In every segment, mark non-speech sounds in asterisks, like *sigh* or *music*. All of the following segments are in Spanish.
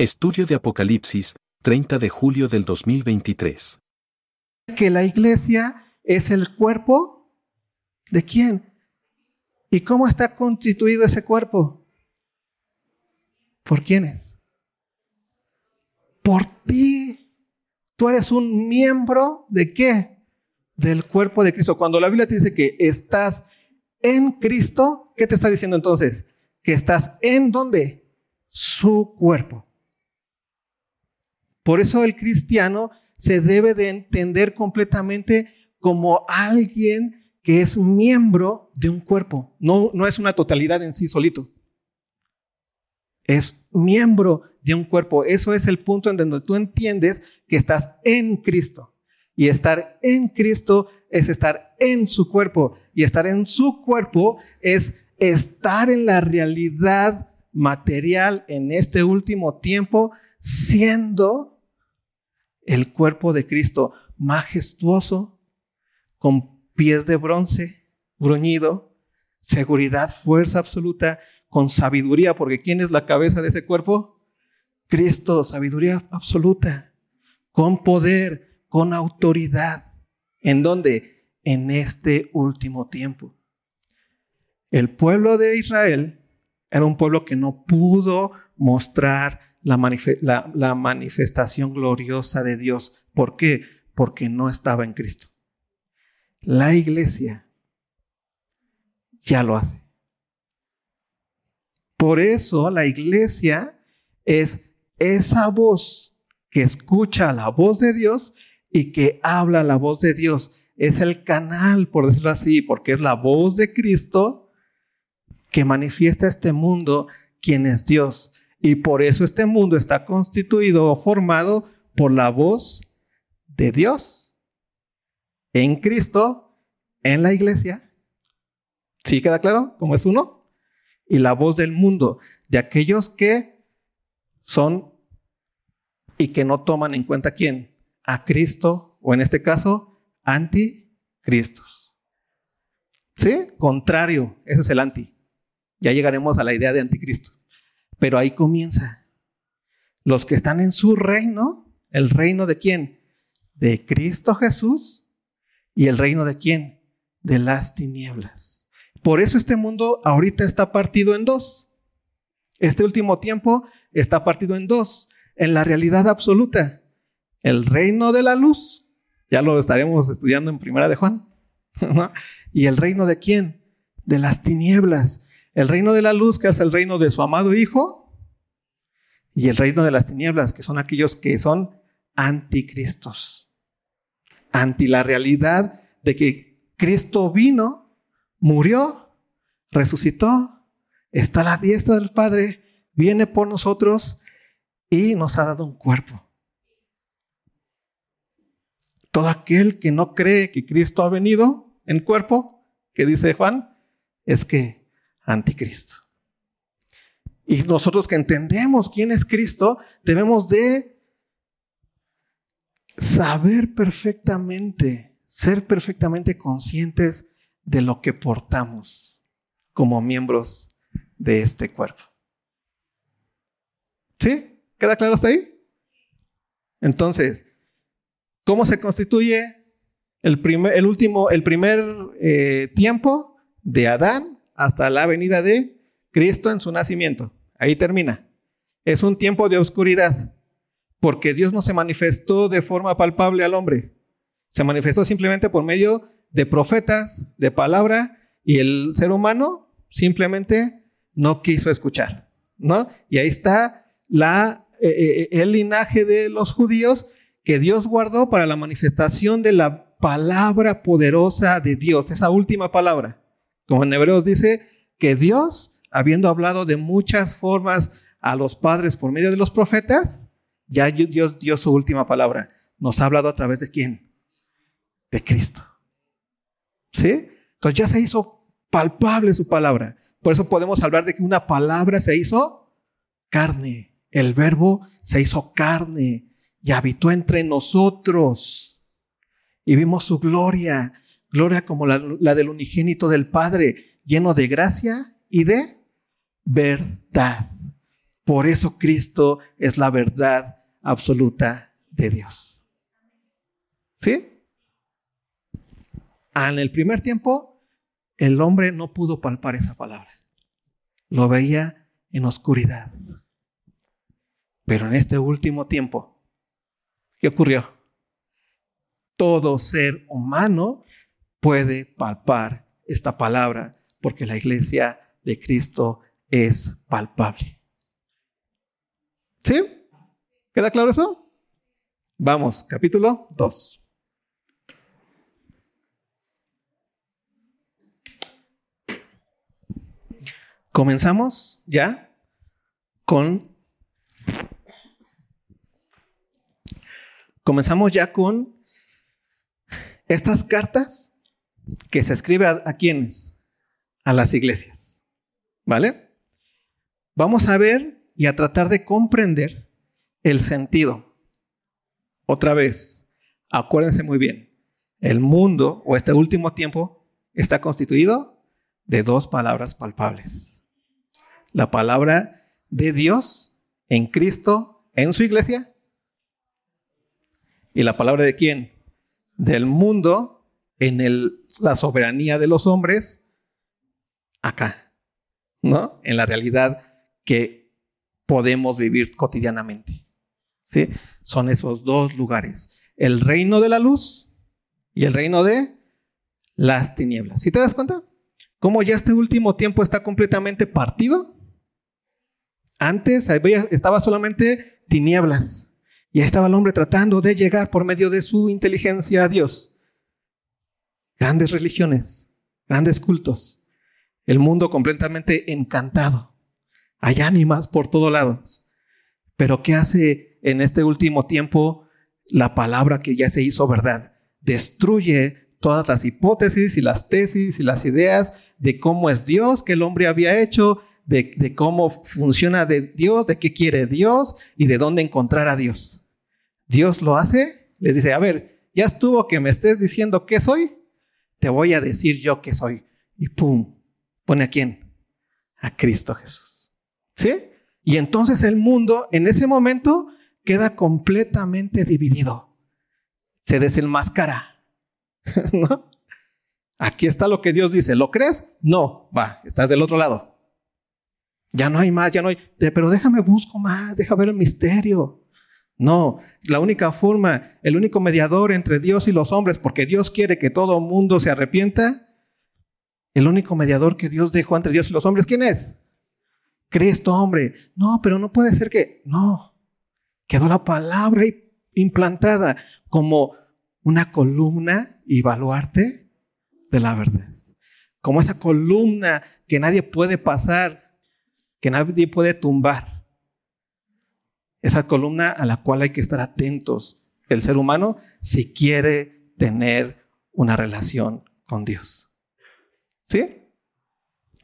Estudio de Apocalipsis, 30 de julio del 2023. Que la iglesia es el cuerpo de quién? ¿Y cómo está constituido ese cuerpo? ¿Por quiénes? Por ti. Tú eres un miembro de qué? Del cuerpo de Cristo. Cuando la Biblia te dice que estás en Cristo, ¿qué te está diciendo entonces? Que estás en dónde? Su cuerpo. Por eso el cristiano se debe de entender completamente como alguien que es miembro de un cuerpo. No, no es una totalidad en sí solito. Es miembro de un cuerpo. Eso es el punto en donde tú entiendes que estás en Cristo. Y estar en Cristo es estar en su cuerpo. Y estar en su cuerpo es estar en la realidad material en este último tiempo siendo el cuerpo de Cristo majestuoso, con pies de bronce, bruñido, seguridad, fuerza absoluta, con sabiduría, porque ¿quién es la cabeza de ese cuerpo? Cristo, sabiduría absoluta, con poder, con autoridad. ¿En dónde? En este último tiempo. El pueblo de Israel era un pueblo que no pudo mostrar la, manifestación gloriosa de Dios. ¿Por qué? Porque no estaba en Cristo. La iglesia ya lo hace. Por eso la iglesia es esa voz que escucha la voz de Dios y que habla la voz de Dios. Es el canal, por decirlo así, porque es la voz de Cristo que manifiesta este mundo quién es Dios. Y por eso este mundo está constituido o formado por la voz de Dios en Cristo, en la iglesia. ¿Sí queda claro? ¿Cómo es uno? Y la voz del mundo, de aquellos que son y que no toman en cuenta quién? A Cristo, o en este caso, anticristos. ¿Sí? Contrario, ese es el anti. Ya llegaremos a la idea de anticristo. Pero ahí comienza. Los que están en su reino, el reino de quién? De Cristo Jesús y el reino de quién? De las tinieblas. Por eso este mundo ahorita está partido en dos. Este último tiempo está partido en dos, en la realidad absoluta. El reino de la luz, ya lo estaremos estudiando en Primera de Juan. *laughs* ¿Y el reino de quién? De las tinieblas. El reino de la luz, que es el reino de su amado Hijo, y el reino de las tinieblas, que son aquellos que son anticristos, anti la realidad de que Cristo vino, murió, resucitó, está a la diestra del Padre, viene por nosotros y nos ha dado un cuerpo. Todo aquel que no cree que Cristo ha venido en cuerpo, que dice Juan, es que anticristo. Y nosotros que entendemos quién es Cristo, debemos de saber perfectamente, ser perfectamente conscientes de lo que portamos como miembros de este cuerpo. ¿Sí? ¿Queda claro hasta ahí? Entonces, ¿cómo se constituye el, primer, el último, el primer eh, tiempo de Adán hasta la venida de Cristo en su nacimiento. Ahí termina. Es un tiempo de oscuridad, porque Dios no se manifestó de forma palpable al hombre. Se manifestó simplemente por medio de profetas, de palabra, y el ser humano simplemente no quiso escuchar. ¿no? Y ahí está la, eh, eh, el linaje de los judíos que Dios guardó para la manifestación de la palabra poderosa de Dios, esa última palabra. Como en Hebreos dice que Dios, habiendo hablado de muchas formas a los padres por medio de los profetas, ya Dios dio su última palabra. Nos ha hablado a través de quién? De Cristo. ¿Sí? Entonces ya se hizo palpable su palabra. Por eso podemos hablar de que una palabra se hizo carne. El verbo se hizo carne y habitó entre nosotros. Y vimos su gloria Gloria como la, del unigénito del Padre, lleno de gracia y de verdad. Por eso Cristo es la verdad absoluta de Dios. ¿Sí? En el primer tiempo, el hombre no pudo palpar esa palabra. Lo veía en oscuridad. Pero en este último tiempo, ¿qué ocurrió? Todo ser humano puede palpar esta palabra porque la iglesia de Cristo es palpable. ¿Sí? ¿Queda claro eso? Vamos, capítulo 2. Comenzamos ya con... Comenzamos ya con estas cartas que se escribe a, a quienes? A las iglesias. ¿Vale? Vamos a ver y a tratar de comprender el sentido. Otra vez, acuérdense muy bien, el mundo o este último tiempo está constituido de dos palabras palpables. La palabra de Dios en Cristo, en su iglesia, y la palabra de quién? Del mundo en el, la soberanía de los hombres acá, ¿no? En la realidad que podemos vivir cotidianamente. ¿Sí? Son esos dos lugares, el reino de la luz y el reino de las tinieblas. ¿Sí te das cuenta? Cómo ya este último tiempo está completamente partido. Antes estaba solamente tinieblas. Y estaba el hombre tratando de llegar por medio de su inteligencia a Dios. Grandes religiones, grandes cultos. El mundo completamente encantado. Hay ánimas por todos lados. Pero ¿qué hace en este último tiempo la palabra que ya se hizo verdad? Destruye todas las hipótesis y las tesis y las ideas de cómo es Dios que el hombre había hecho, de, de, cómo funciona de Dios, de qué quiere Dios y de dónde encontrar a Dios. Dios lo hace, les dice, a ver, ya estuvo que me estés diciendo qué soy, te voy a decir yo qué soy. Y pum, pone a quién? A Cristo Jesús. ¿Sí? Y entonces el mundo en ese momento queda completamente dividido. Se desenmascara. *laughs* ¿No? Aquí está lo que Dios dice. ¿Lo crees? No. Va, estás del otro lado. Ya no hay más, ya no hay. Pero déjame busco más, deja ver el misterio. No, la única forma, el único mediador entre Dios y los hombres, porque Dios quiere que todo mundo se arrepienta, el único mediador que Dios dejó entre Dios y los hombres, ¿quién es? Cristo, hombre. No, pero no puede ser que... No. Quedó la palabra implantada como una columna y baluarte de la verdad. Como esa columna que nadie puede pasar, que nadie puede tumbar. Esa columna a la cual hay que estar atentos el ser humano si quiere tener una relación con Dios. ¿Sí?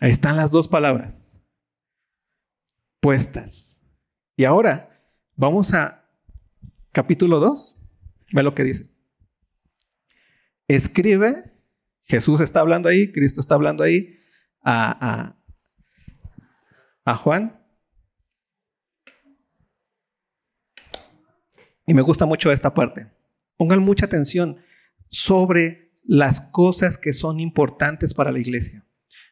Ahí están las dos palabras puestas. Y ahora vamos a capítulo 2. Ve lo que dice. Escribe, Jesús está hablando ahí, Cristo está hablando ahí a, a, a Juan. Y me gusta mucho esta parte. Pongan mucha atención sobre las cosas que son importantes para la iglesia.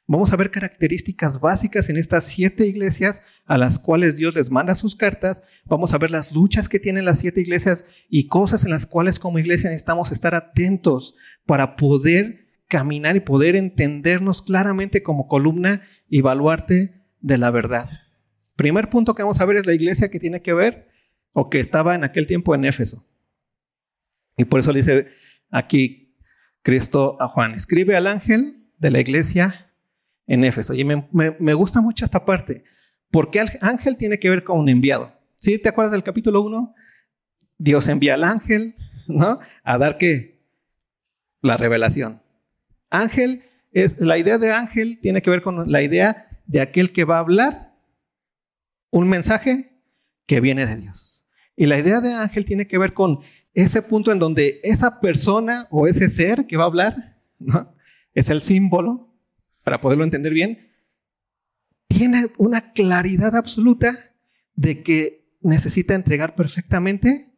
Vamos a ver características básicas en estas siete iglesias a las cuales Dios les manda sus cartas. Vamos a ver las luchas que tienen las siete iglesias y cosas en las cuales como iglesia necesitamos estar atentos para poder caminar y poder entendernos claramente como columna y baluarte de la verdad. Primer punto que vamos a ver es la iglesia que tiene que ver o que estaba en aquel tiempo en Éfeso. Y por eso le dice aquí Cristo a Juan, escribe al ángel de la iglesia en Éfeso. Y me, gusta mucho esta parte, porque el ángel tiene que ver con un enviado. ¿Sí? ¿Te acuerdas del capítulo 1? Dios envía al ángel, ¿no? A dar qué? La revelación. Ángel es, la idea de ángel tiene que ver con la idea de aquel que va a hablar un mensaje que viene de Dios. Y la idea de ángel tiene que ver con ese punto en donde esa persona o ese ser que va a hablar. Es el símbolo para poderlo entender bien, tiene una claridad absoluta de que necesita entregar perfectamente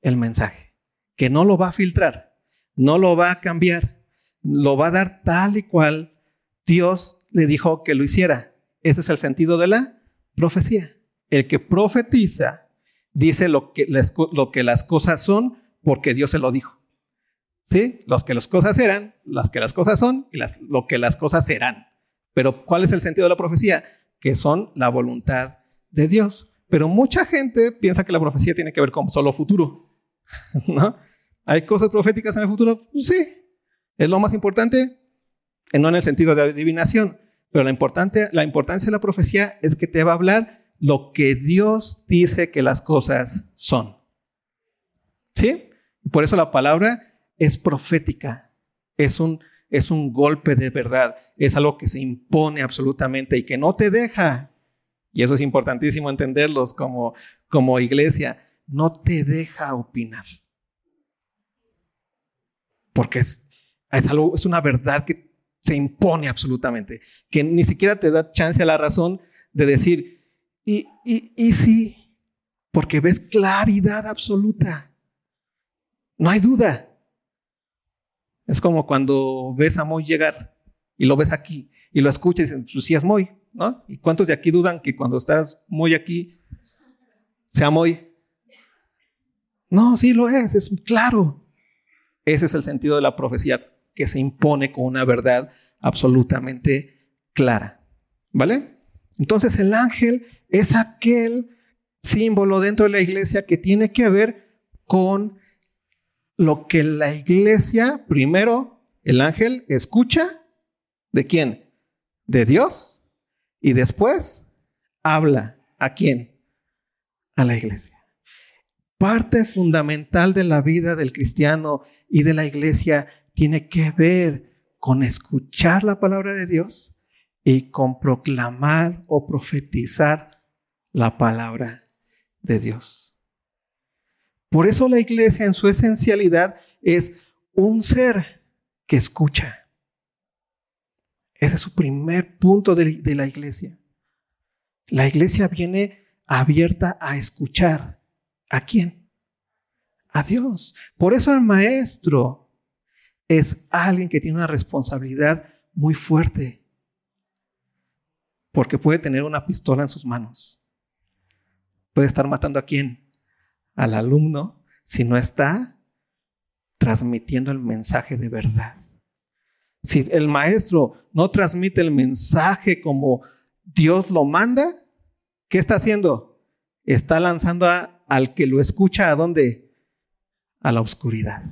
el mensaje, que no lo va a filtrar, no lo va a cambiar, lo va a dar tal y cual Dios le dijo que lo hiciera. Ese es el sentido de la profecía. El que profetiza dice lo que, las, lo que las cosas son porque Dios se lo dijo. ¿Sí? Los que las cosas eran, las que las cosas son y las, lo que las cosas serán. Pero ¿cuál es el sentido de la profecía? Que son la voluntad de Dios. Pero mucha gente piensa que la profecía tiene que ver con solo futuro. *laughs* ¿No? ¿Hay cosas proféticas en el futuro? Sí. ¿Es lo más importante? Eh, no en el sentido de adivinación, pero la, importante, la importancia de la profecía es que te va a hablar lo que Dios dice que las cosas son. ¿Sí? Por eso la palabra es profética. Es un, es un golpe de verdad. Es algo que se impone absolutamente y que no te deja. Y eso es importantísimo entenderlos como, como iglesia. No te deja opinar. Porque es, es, algo, es una verdad que se impone absolutamente. Que ni siquiera te da chance a la razón de decir, y, y, y sí, porque ves claridad absoluta. No hay duda. Es como cuando ves a Moy llegar y lo ves aquí y lo escuchas y dices, pues es Moy, ¿no? ¿Y cuántos de aquí dudan que cuando estás muy aquí sea Moy? No, sí lo es, es claro. Ese es el sentido de la profecía que se impone con una verdad absolutamente clara. ¿Vale? Entonces el ángel es aquel símbolo dentro de la iglesia que tiene que ver con lo que la iglesia, primero, el ángel escucha, ¿de quién? De Dios, y después habla a quién? A la iglesia. Parte fundamental de la vida del cristiano y de la iglesia tiene que ver con escuchar la palabra de Dios y con proclamar o profetizar la palabra de Dios. Por eso la iglesia en su esencialidad es un ser que escucha. Ese es su primer punto de, la iglesia. La iglesia viene abierta a escuchar. ¿A quién? A Dios. Por eso el maestro es alguien que tiene una responsabilidad muy fuerte. Porque puede tener una pistola en sus manos. Puede estar matando a quién? al alumno si no está transmitiendo el mensaje de verdad. Si el maestro no transmite el mensaje como Dios lo manda, ¿qué está haciendo? Está lanzando al que lo escucha a dónde? A la oscuridad.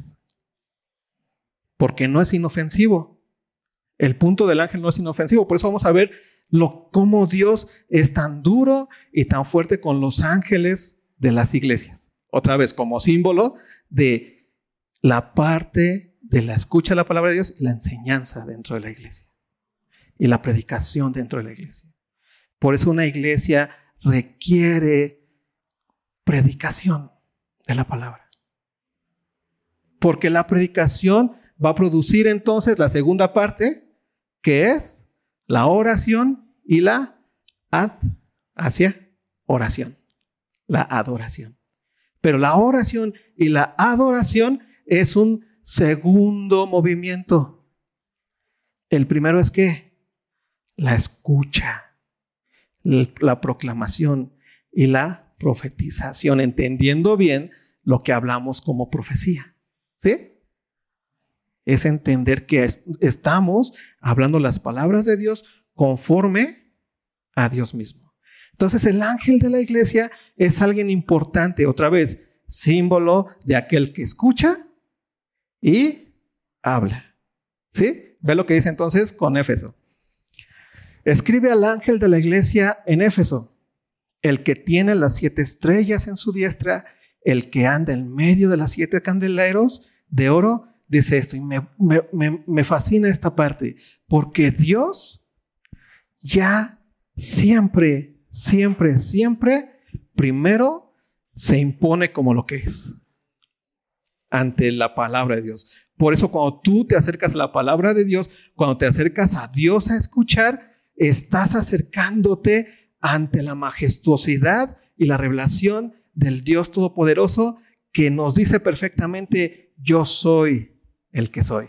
Porque no es inofensivo. El punto del ángel no es inofensivo. Por eso vamos a ver lo, cómo Dios es tan duro y tan fuerte con los ángeles de las iglesias otra vez como símbolo de la parte de la escucha de la palabra de Dios y la enseñanza dentro de la iglesia y la predicación dentro de la iglesia. Por eso una iglesia requiere predicación de la palabra. Porque la predicación va a producir entonces la segunda parte, que es la oración y la ad hacia oración, la adoración. Pero la oración y la adoración es un segundo movimiento. El primero es que la escucha, la proclamación y la profetización, entendiendo bien lo que hablamos como profecía. ¿Sí? Es entender que estamos hablando las palabras de Dios conforme a Dios mismo. Entonces el ángel de la iglesia es alguien importante, otra vez, símbolo de aquel que escucha y habla. ¿Sí? Ve lo que dice entonces con Éfeso. Escribe al ángel de la iglesia en Éfeso, el que tiene las siete estrellas en su diestra, el que anda en medio de las siete candeleros de oro, dice esto, y me, me fascina esta parte, porque Dios ya siempre siempre, siempre, primero se impone como lo que es ante la palabra de Dios. Por eso cuando tú te acercas a la palabra de Dios, cuando te acercas a Dios a escuchar, estás acercándote ante la majestuosidad y la revelación del Dios Todopoderoso que nos dice perfectamente, yo soy el que soy.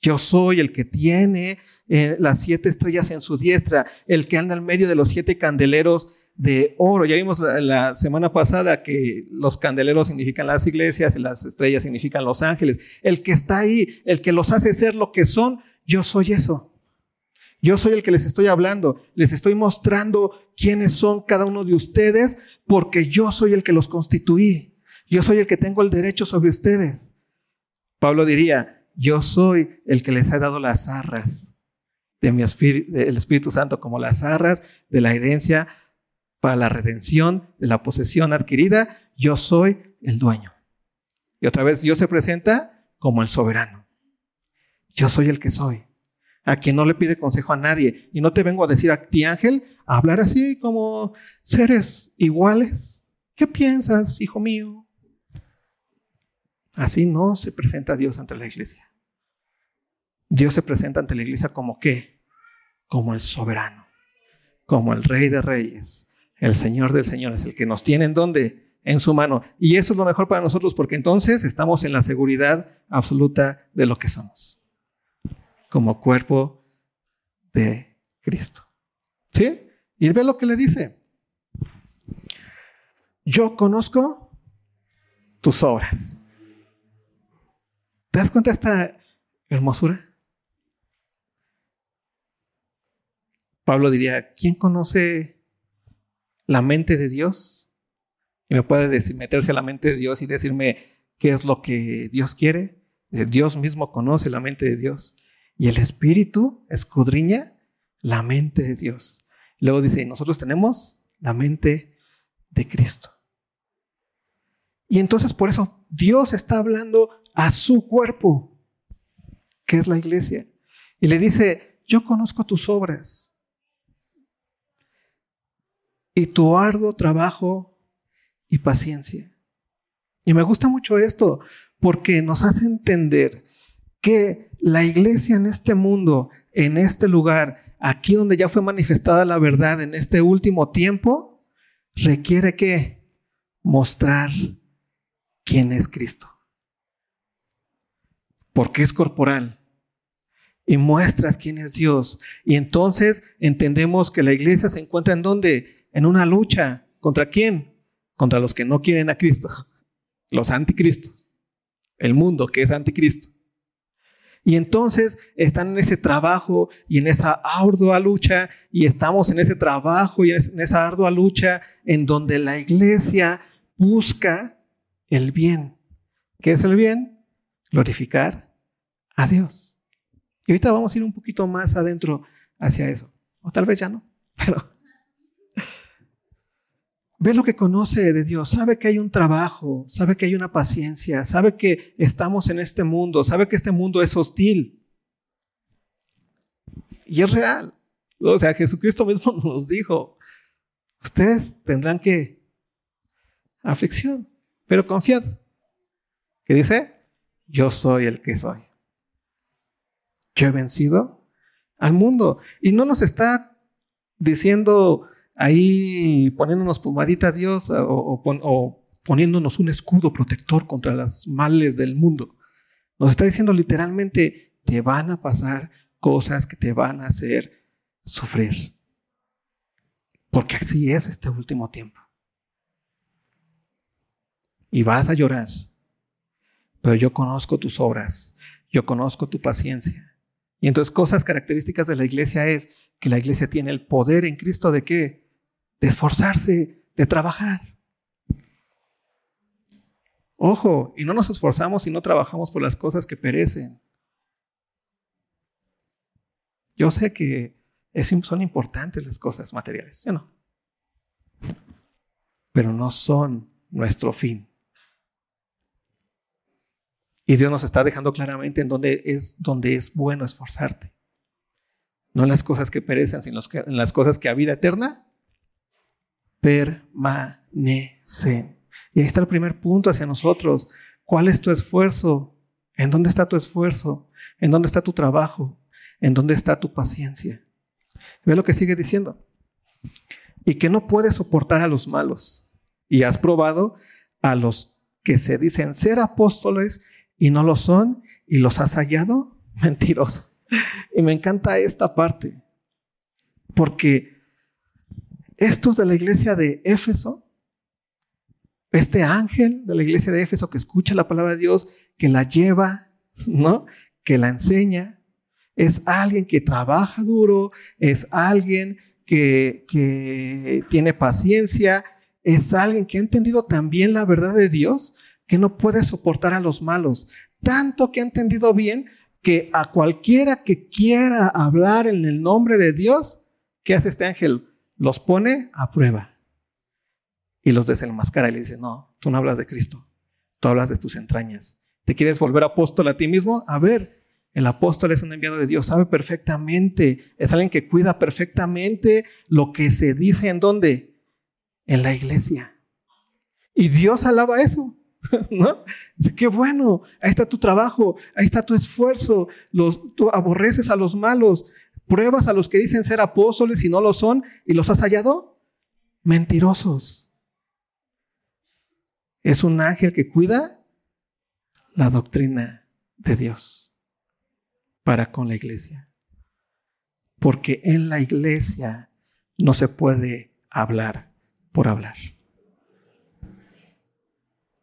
Yo soy el que tiene eh, las siete estrellas en su diestra, el que anda en medio de los siete candeleros de oro. Ya vimos la, semana pasada que los candeleros significan las iglesias y las estrellas significan los ángeles. El que está ahí, el que los hace ser lo que son, yo soy eso. Yo soy el que les estoy hablando, les estoy mostrando quiénes son cada uno de ustedes, porque yo soy el que los constituí. Yo soy el que tengo el derecho sobre ustedes. Pablo diría, yo soy el que les ha dado las arras de mi espíritu, del Espíritu Santo como las arras de la herencia para la redención de la posesión adquirida, yo soy el dueño. Y otra vez Dios se presenta como el soberano. Yo soy el que soy, a quien no le pide consejo a nadie. Y no te vengo a decir a ti, ángel, a hablar así como seres iguales. ¿Qué piensas, hijo mío? Así no se presenta Dios ante la iglesia. Dios se presenta ante la iglesia como qué? Como el soberano, como el rey de reyes, el Señor del Señor es el que nos tiene en donde? En su mano. Y eso es lo mejor para nosotros porque entonces estamos en la seguridad absoluta de lo que somos. Como cuerpo de Cristo. ¿Sí? Y ve lo que le dice. Yo conozco tus obras. ¿Te das cuenta de esta hermosura? Pablo diría, ¿quién conoce la mente de Dios y me puede meterse a la mente de Dios y decirme qué es lo que Dios quiere. Dios mismo conoce la mente de Dios y el Espíritu escudriña la mente de Dios. Luego dice, nosotros tenemos la mente de Cristo. Y entonces por eso Dios está hablando a su cuerpo, que es la iglesia. Y le dice, yo conozco tus obras y tu arduo trabajo y paciencia. Y me gusta mucho esto porque nos hace entender que la iglesia en este mundo, en este lugar, aquí donde ya fue manifestada la verdad en este último tiempo, requiere que mostrar quién es Cristo. Porque es corporal. Y muestras quién es Dios. Y entonces entendemos que la iglesia se encuentra en donde? en una lucha. ¿Contra quién? Contra los que no quieren a Cristo, *laughs* los anticristos, el mundo que es anticristo. Y entonces están en ese trabajo y en esa ardua lucha, y estamos en ese trabajo y en esa ardua lucha en donde la iglesia busca el bien. ¿Qué es el bien? Glorificar a Dios. Y ahorita vamos a ir un poquito más adentro hacia eso. O tal vez ya no, *laughs* pero ve lo que conoce de Dios, sabe que hay un trabajo, sabe que hay una paciencia, sabe que estamos en este mundo, sabe que este mundo es hostil. Y es real. O sea, Jesucristo mismo *laughs* nos dijo, ustedes tendrán que aflicción, pero confiad. ¿Qué dice? Yo soy el que soy. Yo he vencido al mundo. Y no nos está diciendo, ahí poniéndonos pomadita a Dios o, poniéndonos un escudo protector contra los males del mundo. Nos está diciendo literalmente, te van a pasar cosas que te van a hacer sufrir. Porque así es este último tiempo. Y vas a llorar. Pero yo conozco tus obras, yo conozco tu paciencia. Y entonces cosas características de la iglesia es que la iglesia tiene el poder en Cristo de qué? de esforzarse, de trabajar. Ojo, y no nos esforzamos y no trabajamos por las cosas que perecen. Yo sé que son importantes las cosas materiales, ¿sí o no? Pero no son nuestro fin. Y Dios nos está dejando claramente en dónde es, donde es bueno esforzarte. No en las cosas que perecen, sino en las cosas que a vida eterna permanecen. Y ahí está el primer punto hacia nosotros. ¿Cuál es tu esfuerzo? ¿En dónde está tu esfuerzo? ¿En dónde está tu trabajo? ¿En dónde está tu paciencia? Ve lo que sigue diciendo. y que no puedes soportar a los malos. Y has probado a los que se dicen ser apóstoles y no lo son y los has hallado *laughs* mentirosos. Y me encanta esta parte, porque estos de la iglesia de Éfeso, este ángel de la iglesia de Éfeso que escucha la palabra de Dios, que la lleva, *laughs* ¿no? Que la enseña, es alguien que trabaja duro, es alguien que, que tiene paciencia, es alguien que ha entendido también la verdad de Dios, que no puede soportar a los malos, tanto que ha entendido bien que a cualquiera que quiera hablar en el nombre de Dios, ¿qué hace este ángel? Los pone a prueba y los desenmascara y le dice, no, tú no hablas de Cristo, tú hablas de tus entrañas. ¿Te quieres volver apóstol a ti mismo? A ver, el apóstol es un enviado de Dios, sabe perfectamente, es alguien que cuida perfectamente lo que se dice en dónde? En la iglesia. Y Dios alaba eso. *laughs* ¿No? Dice, qué bueno, ahí está tu trabajo, ahí está tu esfuerzo, los, tú aborreces a los malos, pruebas a los que dicen ser apóstoles y no lo son, y los has hallado mentirosos. Es un ángel que cuida la doctrina de Dios para con la iglesia. Porque en la iglesia no se puede hablar por hablar.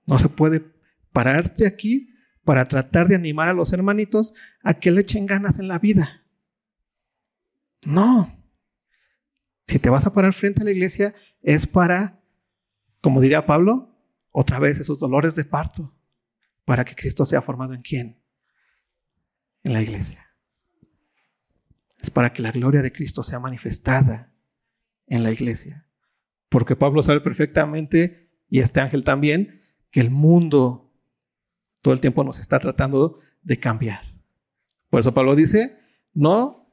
No se puede pararse aquí para tratar de animar a los hermanitos a que le echen ganas en la vida. No. Si te vas a parar frente a la iglesia es para, como diría Pablo, otra vez esos dolores de parto, para que Cristo sea formado en quién? En la iglesia. Es para que la gloria de Cristo sea manifestada en la iglesia. Porque Pablo sabe perfectamente, y este ángel también, que el mundo todo el tiempo nos está tratando de cambiar. Por eso Pablo dice, no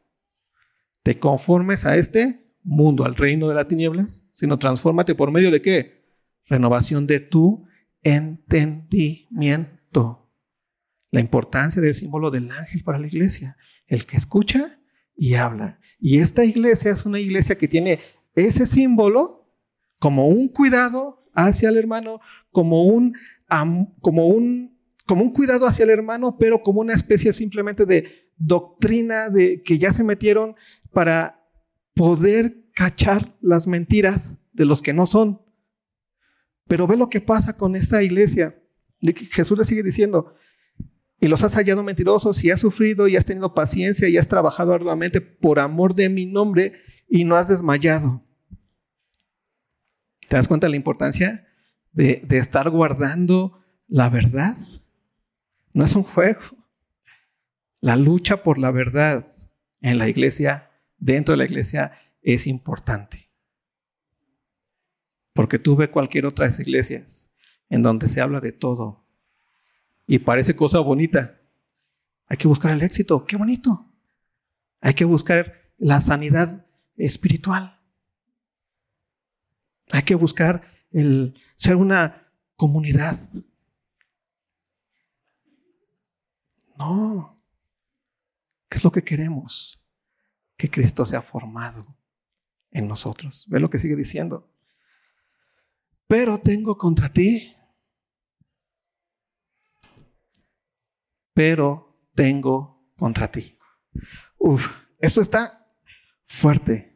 te conformes a este mundo, al reino de las tinieblas, sino transfórmate por medio de qué? Renovación de tu entendimiento. La importancia del símbolo del ángel para la iglesia, el que escucha y habla. Y esta iglesia es una iglesia que tiene ese símbolo como un cuidado hacia el hermano, como un, como un, como un cuidado hacia el hermano, pero como una especie simplemente de doctrina de que ya se metieron para poder cachar las mentiras de los que no son. Pero ve lo que pasa con esta iglesia. Jesús le sigue diciendo, y los has hallado mentirosos y has sufrido y has tenido paciencia y has trabajado arduamente por amor de mi nombre y no has desmayado. ¿Te das cuenta de la importancia de, estar guardando la verdad? No es un juego. La lucha por la verdad en la iglesia, dentro de la iglesia, es importante. Porque tú ves cualquier otra iglesias en donde se habla de todo y parece cosa bonita. Hay que buscar el éxito, qué bonito. Hay que buscar la sanidad espiritual. Hay que buscar el ser una comunidad. No. ¿Qué es lo que queremos? Que Cristo sea formado en nosotros. Ve lo que sigue diciendo. Pero tengo contra ti. Pero tengo contra ti. Uf, esto está fuerte.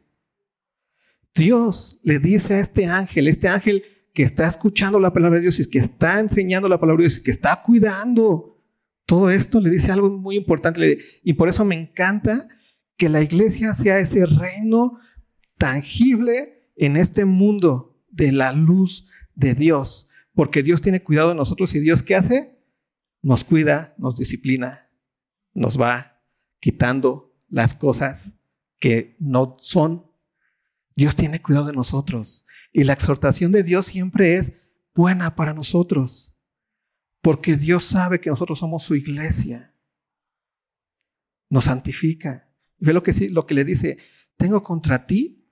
Dios le dice a este ángel, este ángel que está escuchando la palabra de Dios y que está enseñando la palabra de Dios y que está cuidando todo esto, le dice algo muy importante. Y por eso me encanta que la iglesia sea ese reino tangible en este mundo de la luz de Dios. Porque Dios tiene cuidado de nosotros y Dios ¿qué hace? Nos cuida, nos disciplina, nos va quitando las cosas que no son Dios tiene cuidado de nosotros. Y la exhortación de Dios siempre es buena para nosotros. Porque Dios sabe que nosotros somos su iglesia. Nos santifica. Ve lo que, lo que le dice. Tengo contra ti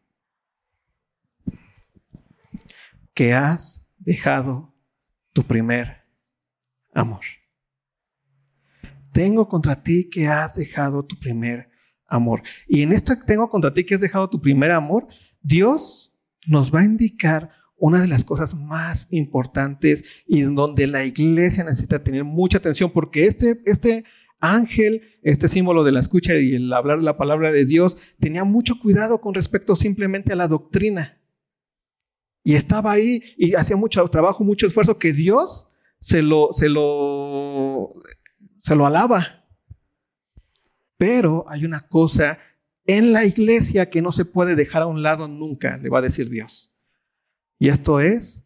que has dejado tu primer amor. Tengo contra ti que has dejado tu primer amor. Y en esto tengo contra ti que has dejado tu primer amor, Dios nos va a indicar una de las cosas más importantes y donde la iglesia necesita tener mucha atención, porque este, este ángel, este símbolo de la escucha y el hablar la palabra de Dios, tenía mucho cuidado con respecto simplemente a la doctrina. Y estaba ahí y hacía mucho trabajo, mucho esfuerzo que Dios se lo, se lo, se lo alaba. Pero hay una cosa en la iglesia que no se puede dejar a un lado nunca, le va a decir Dios. Y esto es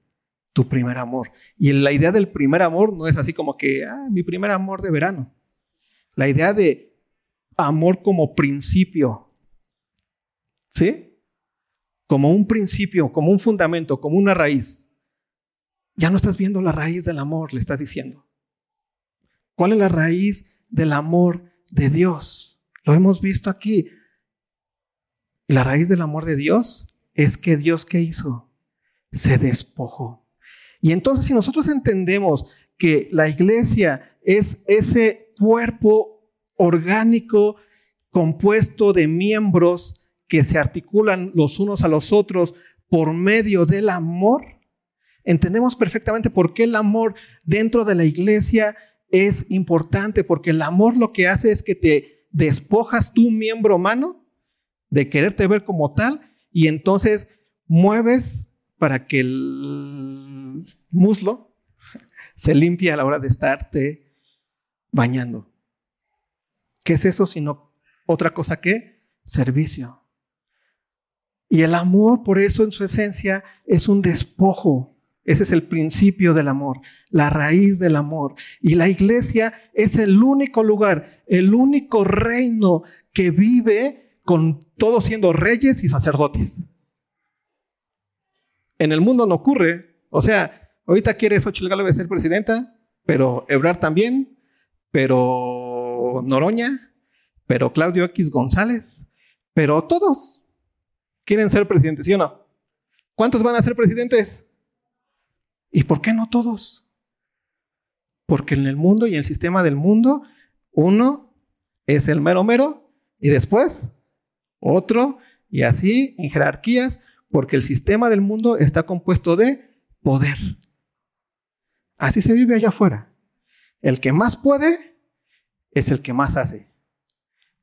tu primer amor. Y la idea del primer amor no es así como que, ah, mi primer amor de verano. La idea de amor como principio. ¿Sí? Como un principio, como un fundamento, como una raíz. Ya no estás viendo la raíz del amor, le estás diciendo. ¿Cuál es la raíz del amor de Dios? Lo hemos visto aquí. La raíz del amor de Dios es que Dios qué hizo? se despojó. Y entonces si nosotros entendemos que la iglesia es ese cuerpo orgánico compuesto de miembros que se articulan los unos a los otros por medio del amor, entendemos perfectamente por qué el amor dentro de la iglesia es importante, porque el amor lo que hace es que te despojas tu miembro humano de quererte ver como tal y entonces mueves para que el muslo se limpie a la hora de estarte bañando. ¿Qué es eso sino otra cosa que servicio? Y el amor, por eso en su esencia, es un despojo. Ese es el principio del amor, la raíz del amor. Y la iglesia es el único lugar, el único reino que vive con todos siendo reyes y sacerdotes. En el mundo no ocurre. O sea, ahorita quiere Xochitl Gálvez ser presidenta, pero Ebrar también, pero Noroña, pero Claudio X González, pero todos quieren ser presidentes, ¿sí o no? ¿Cuántos van a ser presidentes? ¿Y por qué no todos? Porque en el mundo y en el sistema del mundo, uno es el mero mero y después otro y así en jerarquías porque el sistema del mundo está compuesto de poder. Así se vive allá afuera. El que más puede es el que más hace.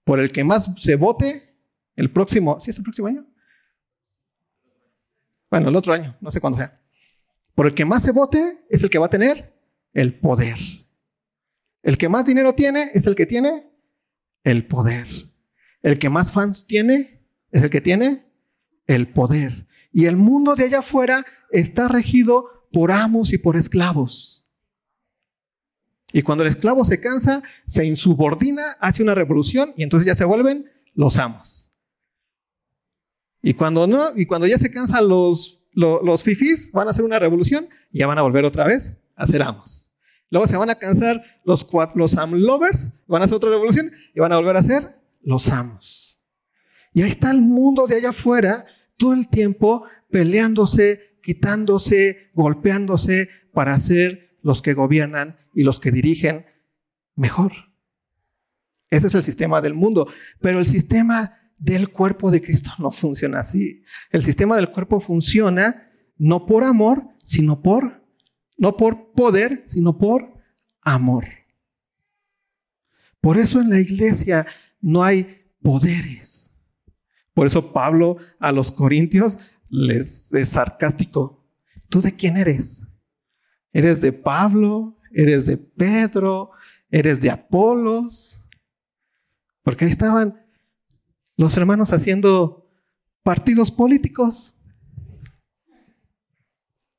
Por el que más se vote el próximo, ¿sí es el próximo año? Bueno, el otro año, no sé cuándo sea. Por el que más se vote es el que va a tener el poder. El que más dinero tiene es el que tiene el poder. El que más fans tiene es el que tiene el poder. Y el mundo de allá afuera está regido por amos y por esclavos. Y cuando el esclavo se cansa, se insubordina, hace una revolución y entonces ya se vuelven los amos. Y cuando no, y cuando ya se cansan los, los, van a hacer una revolución y ya van a volver otra vez a ser amos. Luego se van a cansar los, los am lovers, van a hacer otra revolución y van a volver a ser los amos. Y ahí está el mundo de allá afuera todo el tiempo peleándose, quitándose, golpeándose para ser los que gobiernan y los que dirigen mejor. Ese es el sistema del mundo. Pero el sistema del cuerpo de Cristo *laughs* no funciona así. El sistema del cuerpo funciona no por amor, sino por, no por poder, sino por amor. Por eso en la iglesia no hay poderes. Por eso Pablo a los corintios les es sarcástico. ¿Tú de quién eres? ¿Eres de Pablo? ¿Eres de Pedro? ¿Eres de Apolos? Porque ahí estaban los hermanos haciendo partidos políticos.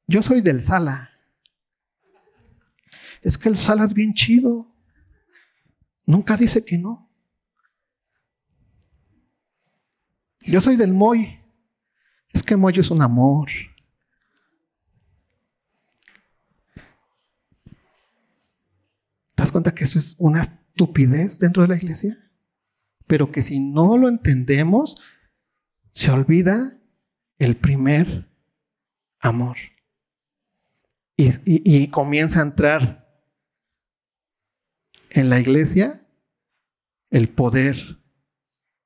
Yo soy del Sala. Es que el Sala es bien chido. Nunca dice que no. Yo soy del Moy. Es que Moy es un amor. ¿Te das cuenta que eso es una estupidez dentro de la iglesia? Pero que si no lo entendemos, se olvida el primer amor. Y, y, comienza a entrar en la iglesia el poder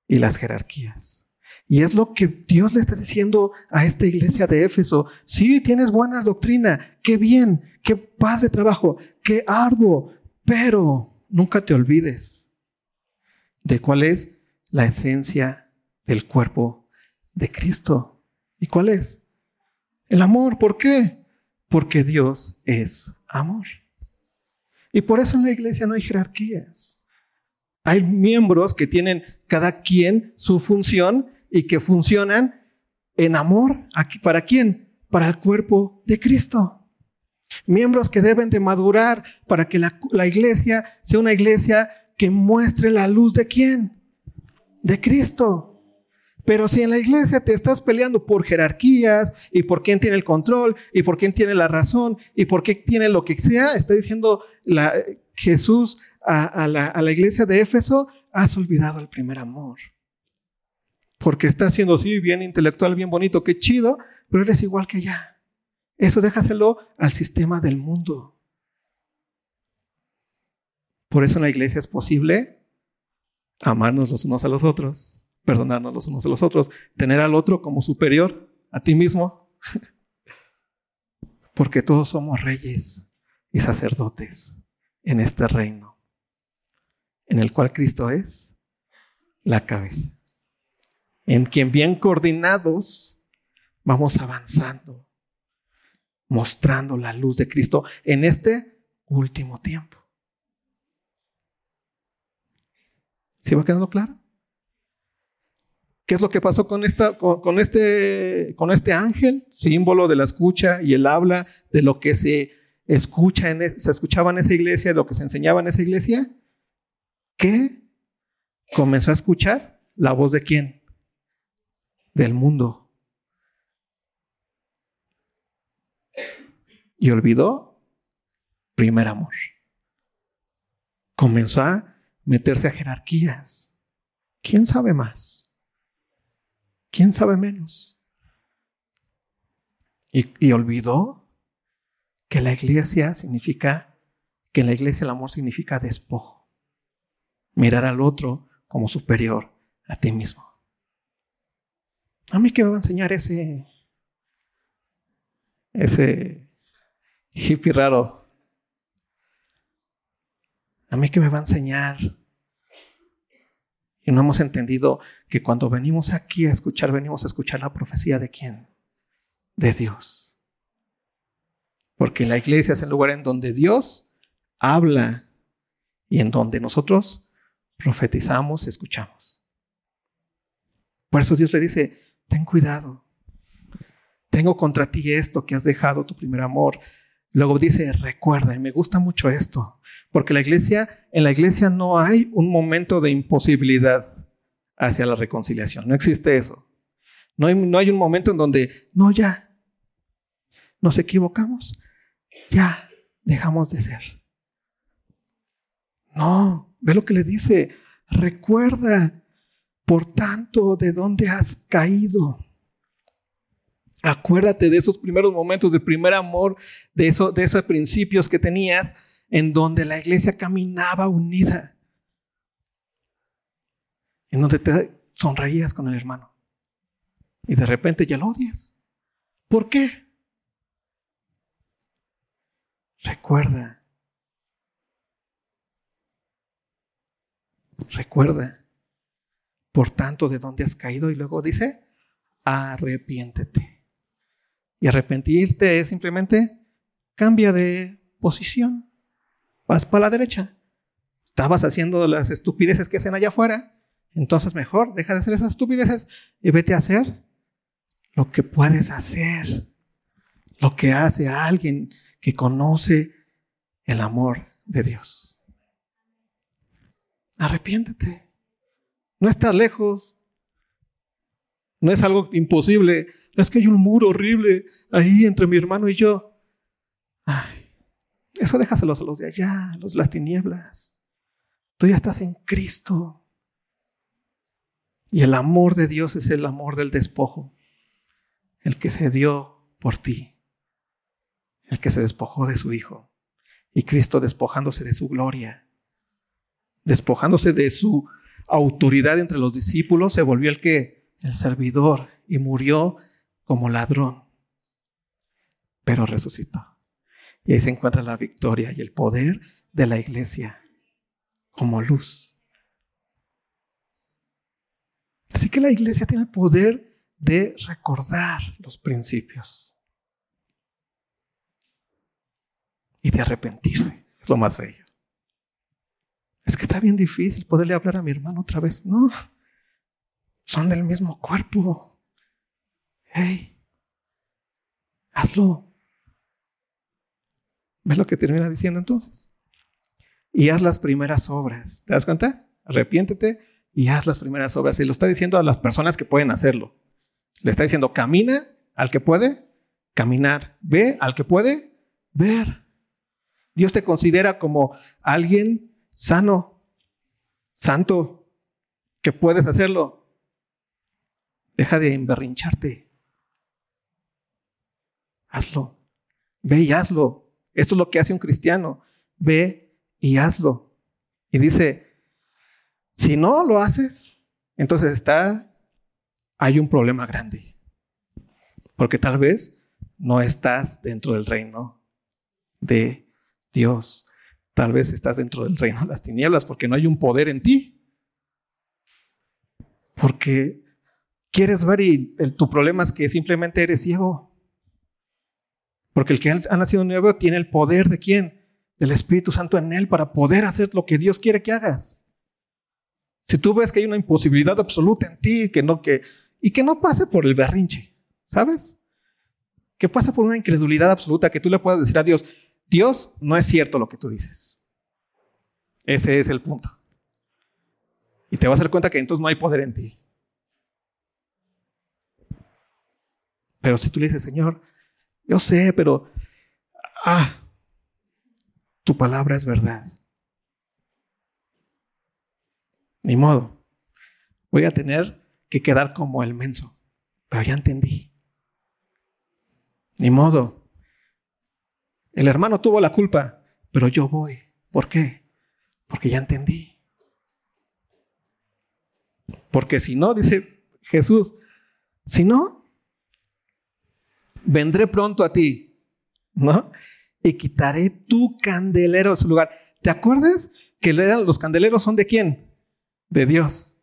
y las jerarquías. Y es lo que Dios le está diciendo a esta iglesia de Éfeso. Sí, tienes buena doctrina, qué bien, qué padre trabajo, qué arduo, pero nunca te olvides de cuál es la esencia del cuerpo de Cristo. ¿Y cuál es? El amor. ¿Por qué? Porque Dios es amor. Y por eso en la iglesia no hay jerarquías. Hay miembros que tienen cada quien su función y que funcionan en amor. ¿Para quién? Para el cuerpo de Cristo. Miembros que deben de madurar para que la, iglesia sea una iglesia que muestre la luz de quién? De Cristo. Pero si en la iglesia te estás peleando por jerarquías y por quién tiene el control y por quién tiene la razón y por qué tiene lo que sea, está diciendo Jesús a la iglesia de Éfeso, has olvidado el primer amor porque está haciendo así, bien intelectual, bien bonito, qué chido, pero eres igual que ella. Eso déjaselo al sistema del mundo. Por eso en la iglesia es posible amarnos los unos a los otros, perdonarnos los unos a los otros, tener al otro como superior a ti mismo, *laughs* porque todos somos reyes y sacerdotes en este reino, en el cual Cristo es la cabeza en quien bien coordinados vamos avanzando, mostrando la luz de Cristo en este último tiempo. ¿Se va quedando claro? ¿Qué es lo que pasó con, esta, con, este, con este ángel, símbolo de la escucha y el habla de lo que se, escucha en, se escuchaba en esa iglesia, de lo que se enseñaba en esa iglesia? ¿Qué comenzó a escuchar la voz de quién? Del mundo. Y olvidó primer amor. Comenzó a meterse a jerarquías. ¿Quién sabe más? ¿Quién sabe menos? Y, y, olvidó que la iglesia significa, que en la iglesia el amor significa despojo. Mirar al otro como superior a ti mismo. A mí qué me va a enseñar ese, ese hippie raro. A mí qué me va a enseñar. Y no hemos entendido que cuando venimos aquí a escuchar, venimos a escuchar la profecía de quién? De Dios. Porque la iglesia es el lugar en donde Dios habla y en donde nosotros profetizamos, y escuchamos. Por eso Dios le dice, ten cuidado. Tengo contra ti esto que has dejado tu primer amor. Luego dice, recuerda, y me gusta mucho esto, porque la iglesia, en la iglesia no hay un momento de imposibilidad hacia la reconciliación, no existe eso. No hay, no hay un momento en donde, no, ya, nos equivocamos, ya, dejamos de ser. No, ve lo que le dice, recuerda, por tanto, ¿de dónde has caído? Acuérdate de esos primeros momentos de primer amor, de, eso, de esos principios que tenías en donde la iglesia caminaba unida, en donde te sonreías con el hermano y de repente ya lo odias. ¿Por qué? Recuerda. Recuerda por tanto, ¿de dónde has caído? Y luego dice, arrepiéntete. Y arrepentirte es simplemente cambia de posición. Vas para la derecha. Estabas haciendo las estupideces que hacen allá afuera. Entonces mejor deja de hacer esas estupideces y vete a hacer lo que puedes hacer. Lo que hace alguien que conoce el amor de Dios. Arrepiéntete. No está lejos. No es algo imposible. Es que hay un muro horrible ahí entre mi hermano y yo. Ay, eso déjaselos a los de allá, los las tinieblas. Tú ya estás en Cristo. Y el amor de Dios es el amor del despojo. El que se dio por ti. El que se despojó de su Hijo. Y Cristo despojándose de su gloria. Despojándose de su autoridad entre los discípulos, se volvió el que, el servidor, y murió como ladrón, pero resucitó. Y ahí se encuentra la victoria y el poder de la iglesia como luz. Así que la iglesia tiene el poder de recordar los principios y de arrepentirse. Es lo más bello. Es que está bien difícil poderle hablar a mi hermano otra vez. No, son del mismo cuerpo. Hey, hazlo. ¿Ves lo que termina diciendo entonces? Y haz las primeras obras. ¿Te das cuenta? Arrepiéntete y haz las primeras obras. Y lo está diciendo a las personas que pueden hacerlo. Le está diciendo, camina al que puede caminar. Ve al que puede ver. Dios te considera como alguien sano, santo, que puedes hacerlo. Deja de emberrincharte. Hazlo. Ve y hazlo. Esto es lo que hace un cristiano. Ve y hazlo. Y dice, si no lo haces, entonces está, hay un problema grande. Porque tal vez no estás dentro del reino de Dios. Tal vez estás dentro del reino de las tinieblas porque no hay un poder en ti. Porque quieres ver y tu problema es que simplemente eres ciego. Porque el que ha nacido nuevo tiene el poder de quién? Del Espíritu Santo en él para poder hacer lo que Dios quiere que hagas. Si tú ves que hay una imposibilidad absoluta en ti, que no, que, y que no pase por el berrinche, ¿sabes? Que pase por una incredulidad absoluta, que tú le puedas decir a Dios, Dios, no es cierto lo que tú dices. Ese es el punto. Y te vas a dar cuenta que entonces no hay poder en ti. Pero si tú le dices, Señor, yo sé, pero, ah, tu palabra es verdad. Ni modo. Voy a tener que quedar como el menso. Pero ya entendí. Ni modo. El hermano tuvo la culpa, pero yo voy. ¿Por qué? Porque ya entendí. Porque si no, dice Jesús, si no, vendré pronto a ti, ¿no? Y quitaré tu candelero de su lugar. ¿Te acuerdas que los candeleros son de quién? De Dios.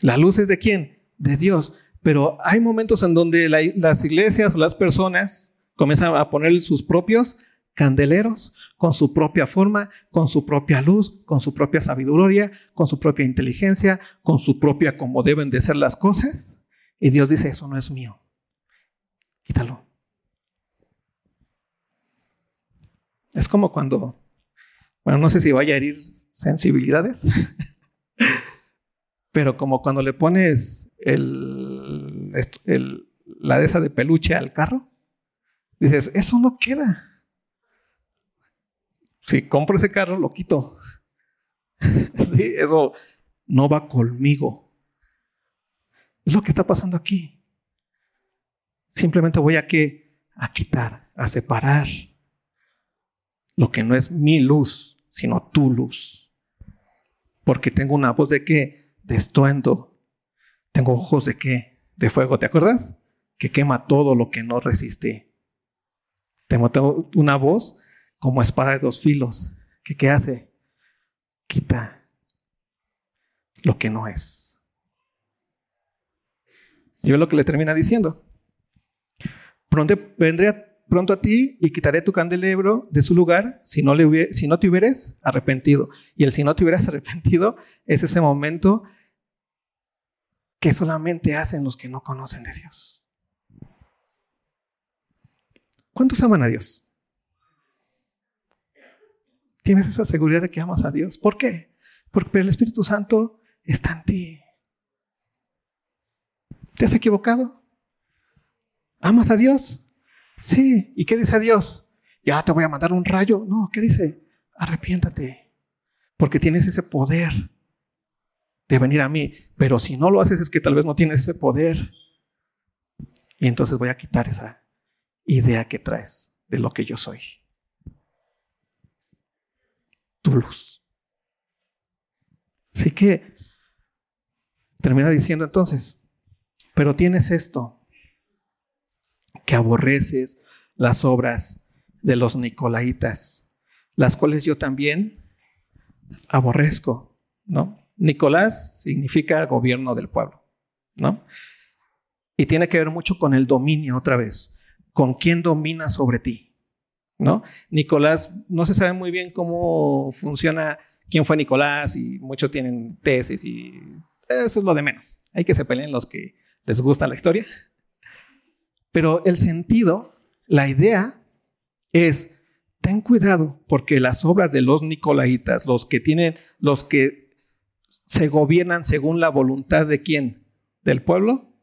La luz es de quién? De Dios. Pero hay momentos en donde las iglesias o las personas comienzan a poner sus propios candeleros con su propia forma, con su propia luz, con su propia sabiduría, con su propia inteligencia, con su propia como deben de ser las cosas. Y Dios dice, eso no es mío quítalo. Es como cuando, bueno, no sé si vaya a herir sensibilidades, *laughs* pero como cuando le pones el, la de esa de peluche al carro, dices, eso no queda. Si compro ese carro, lo quito. *laughs* sí, eso no va conmigo. Es lo que está pasando aquí. Simplemente voy a a quitar, a separar lo que no es mi luz, sino tu luz. Porque tengo una voz de qué? De estruendo. Tengo ojos de qué? De fuego, ¿te acuerdas? Que quema todo lo que no resiste. Tengo una voz como espada de dos filos. ¿Que qué hace? Quita lo que no es. Y ve lo que le termina diciendo. Pronto, vendré pronto a ti y quitaré tu candelebro de su lugar si no, le si no te hubieras arrepentido. Y el si no te hubieras *laughs* arrepentido es ese momento que solamente hacen los que no conocen de Dios. ¿Cuántos aman a Dios? ¿Tienes esa seguridad de que amas a Dios? ¿Por qué? Porque el Espíritu Santo está en ti. ¿Te has equivocado? ¿Amas a Dios? Sí. ¿Y qué dice Dios? Ya te voy a mandar un rayo. No, ¿qué dice? Arrepiéntate. Porque tienes ese poder de venir a mí. Pero si no lo haces es que tal vez no tienes ese poder. Y entonces voy a quitar esa idea que traes de lo que yo soy. Tu luz. Así que termina diciendo entonces, Pero tienes esto, que aborreces las obras de los nicolaitas, las cuales yo también aborrezco, ¿no? Nicolás significa gobierno del pueblo, ¿no? Y tiene que ver mucho con el dominio otra vez, con quién domina sobre ti, ¿no? Nicolás, no se sabe muy bien cómo funciona, quién fue Nicolás y muchos tienen tesis y eso es lo de menos. Hay que se peleen los que les gusta la historia. Pero el sentido, la idea es, ten cuidado porque las obras de los nicolaitas, los que tienen, los que se gobiernan según la voluntad de quién? ¿Del pueblo?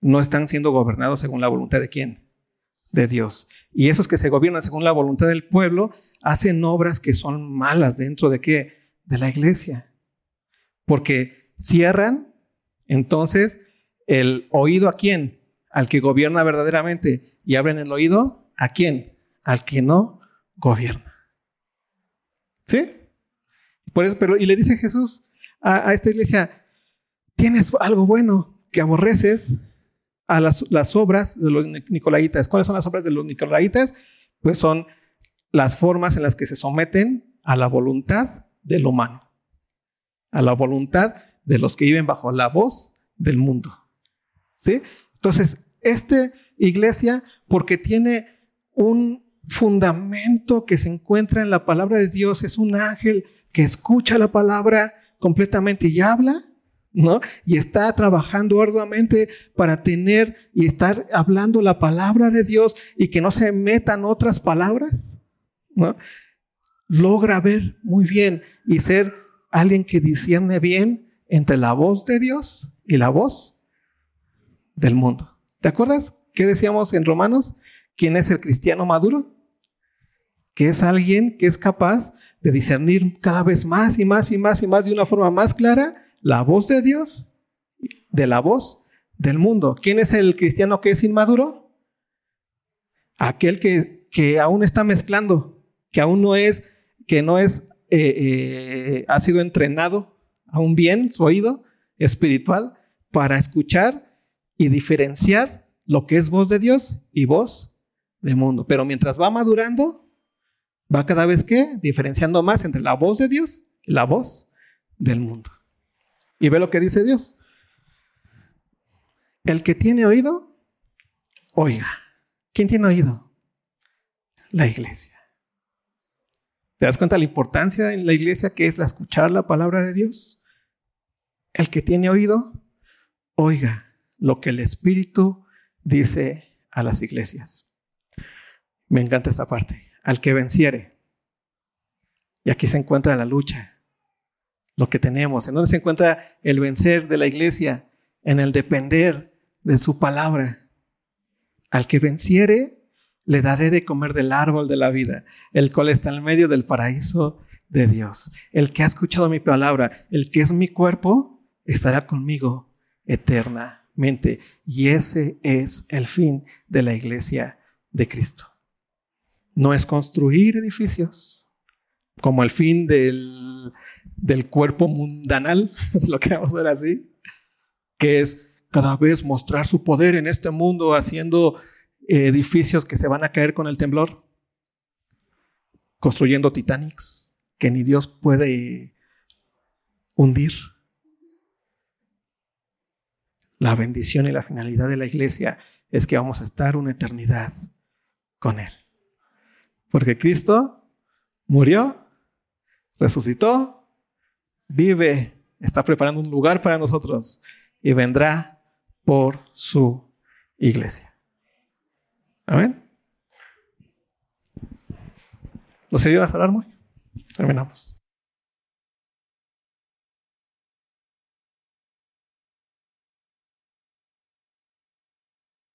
No están siendo gobernados según la voluntad de quién? De Dios. Y esos que se gobiernan según la voluntad del pueblo hacen obras que son malas dentro de qué? De la iglesia. Porque cierran entonces el oído a quién? Al que gobierna verdaderamente. Y abren el oído a quién? Al que no gobierna. ¿Sí? Por eso, pero, y le dice Jesús a, esta iglesia, tienes algo bueno que aborreces a las, obras de los nicolaitas. ¿Cuáles son las obras de los nicolaitas? Pues son las formas en las que se someten a la voluntad del humano, a la voluntad de los que viven bajo la voz del mundo. ¿Sí? Entonces, esta iglesia, porque tiene un fundamento que se encuentra en la palabra de Dios, es un ángel que escucha la palabra completamente y habla, ¿no? Y está trabajando arduamente para tener y estar hablando la palabra de Dios y que no se metan otras palabras, ¿no? Logra ver muy bien y ser alguien que discierne bien entre la voz de Dios y la voz del mundo. ¿Te acuerdas qué decíamos en Romanos? ¿Quién es el cristiano maduro? Que es alguien que es capaz de discernir cada vez más y más y más y más de una forma más clara la voz de Dios de la voz del mundo. ¿Quién es el cristiano que es inmaduro? Aquel que, que aún está mezclando, que aún no es, que no es, eh, eh, ha sido entrenado aún bien su oído espiritual para escuchar y diferenciar lo que es voz de Dios y voz del mundo. Pero mientras va madurando, va cada vez que diferenciando más entre la voz de Dios y la voz del mundo. Y ve lo que dice Dios. El que tiene oído, oiga. ¿Quién tiene oído? La iglesia. ¿Te das cuenta de la importancia en la iglesia que es la escuchar la palabra de Dios? El que tiene oído, oiga lo que el Espíritu dice a las iglesias. Me encanta esta parte. Al que venciere. Y aquí se encuentra la lucha, lo que tenemos. ¿En dónde se encuentra el vencer de la iglesia? En el depender de su palabra. Al que venciere, le daré de comer del árbol de la vida, el cual está en medio del paraíso de Dios. El que ha escuchado mi palabra, el que es mi cuerpo, estará conmigo eternamente. Y ese es el fin de la iglesia de Cristo. No es construir edificios como el fin del, del cuerpo mundanal, *laughs* es lo que vamos a ver así, que es cada vez mostrar su poder en este mundo haciendo edificios que se van a caer con el temblor, construyendo Titanics que ni Dios puede hundir. La bendición y la finalidad de la iglesia es que vamos a estar una eternidad con Él. Porque Cristo murió, resucitó, vive, está preparando un lugar para nosotros y vendrá por su iglesia. Amén. ¿Nos ayuda a cerrar muy? Terminamos.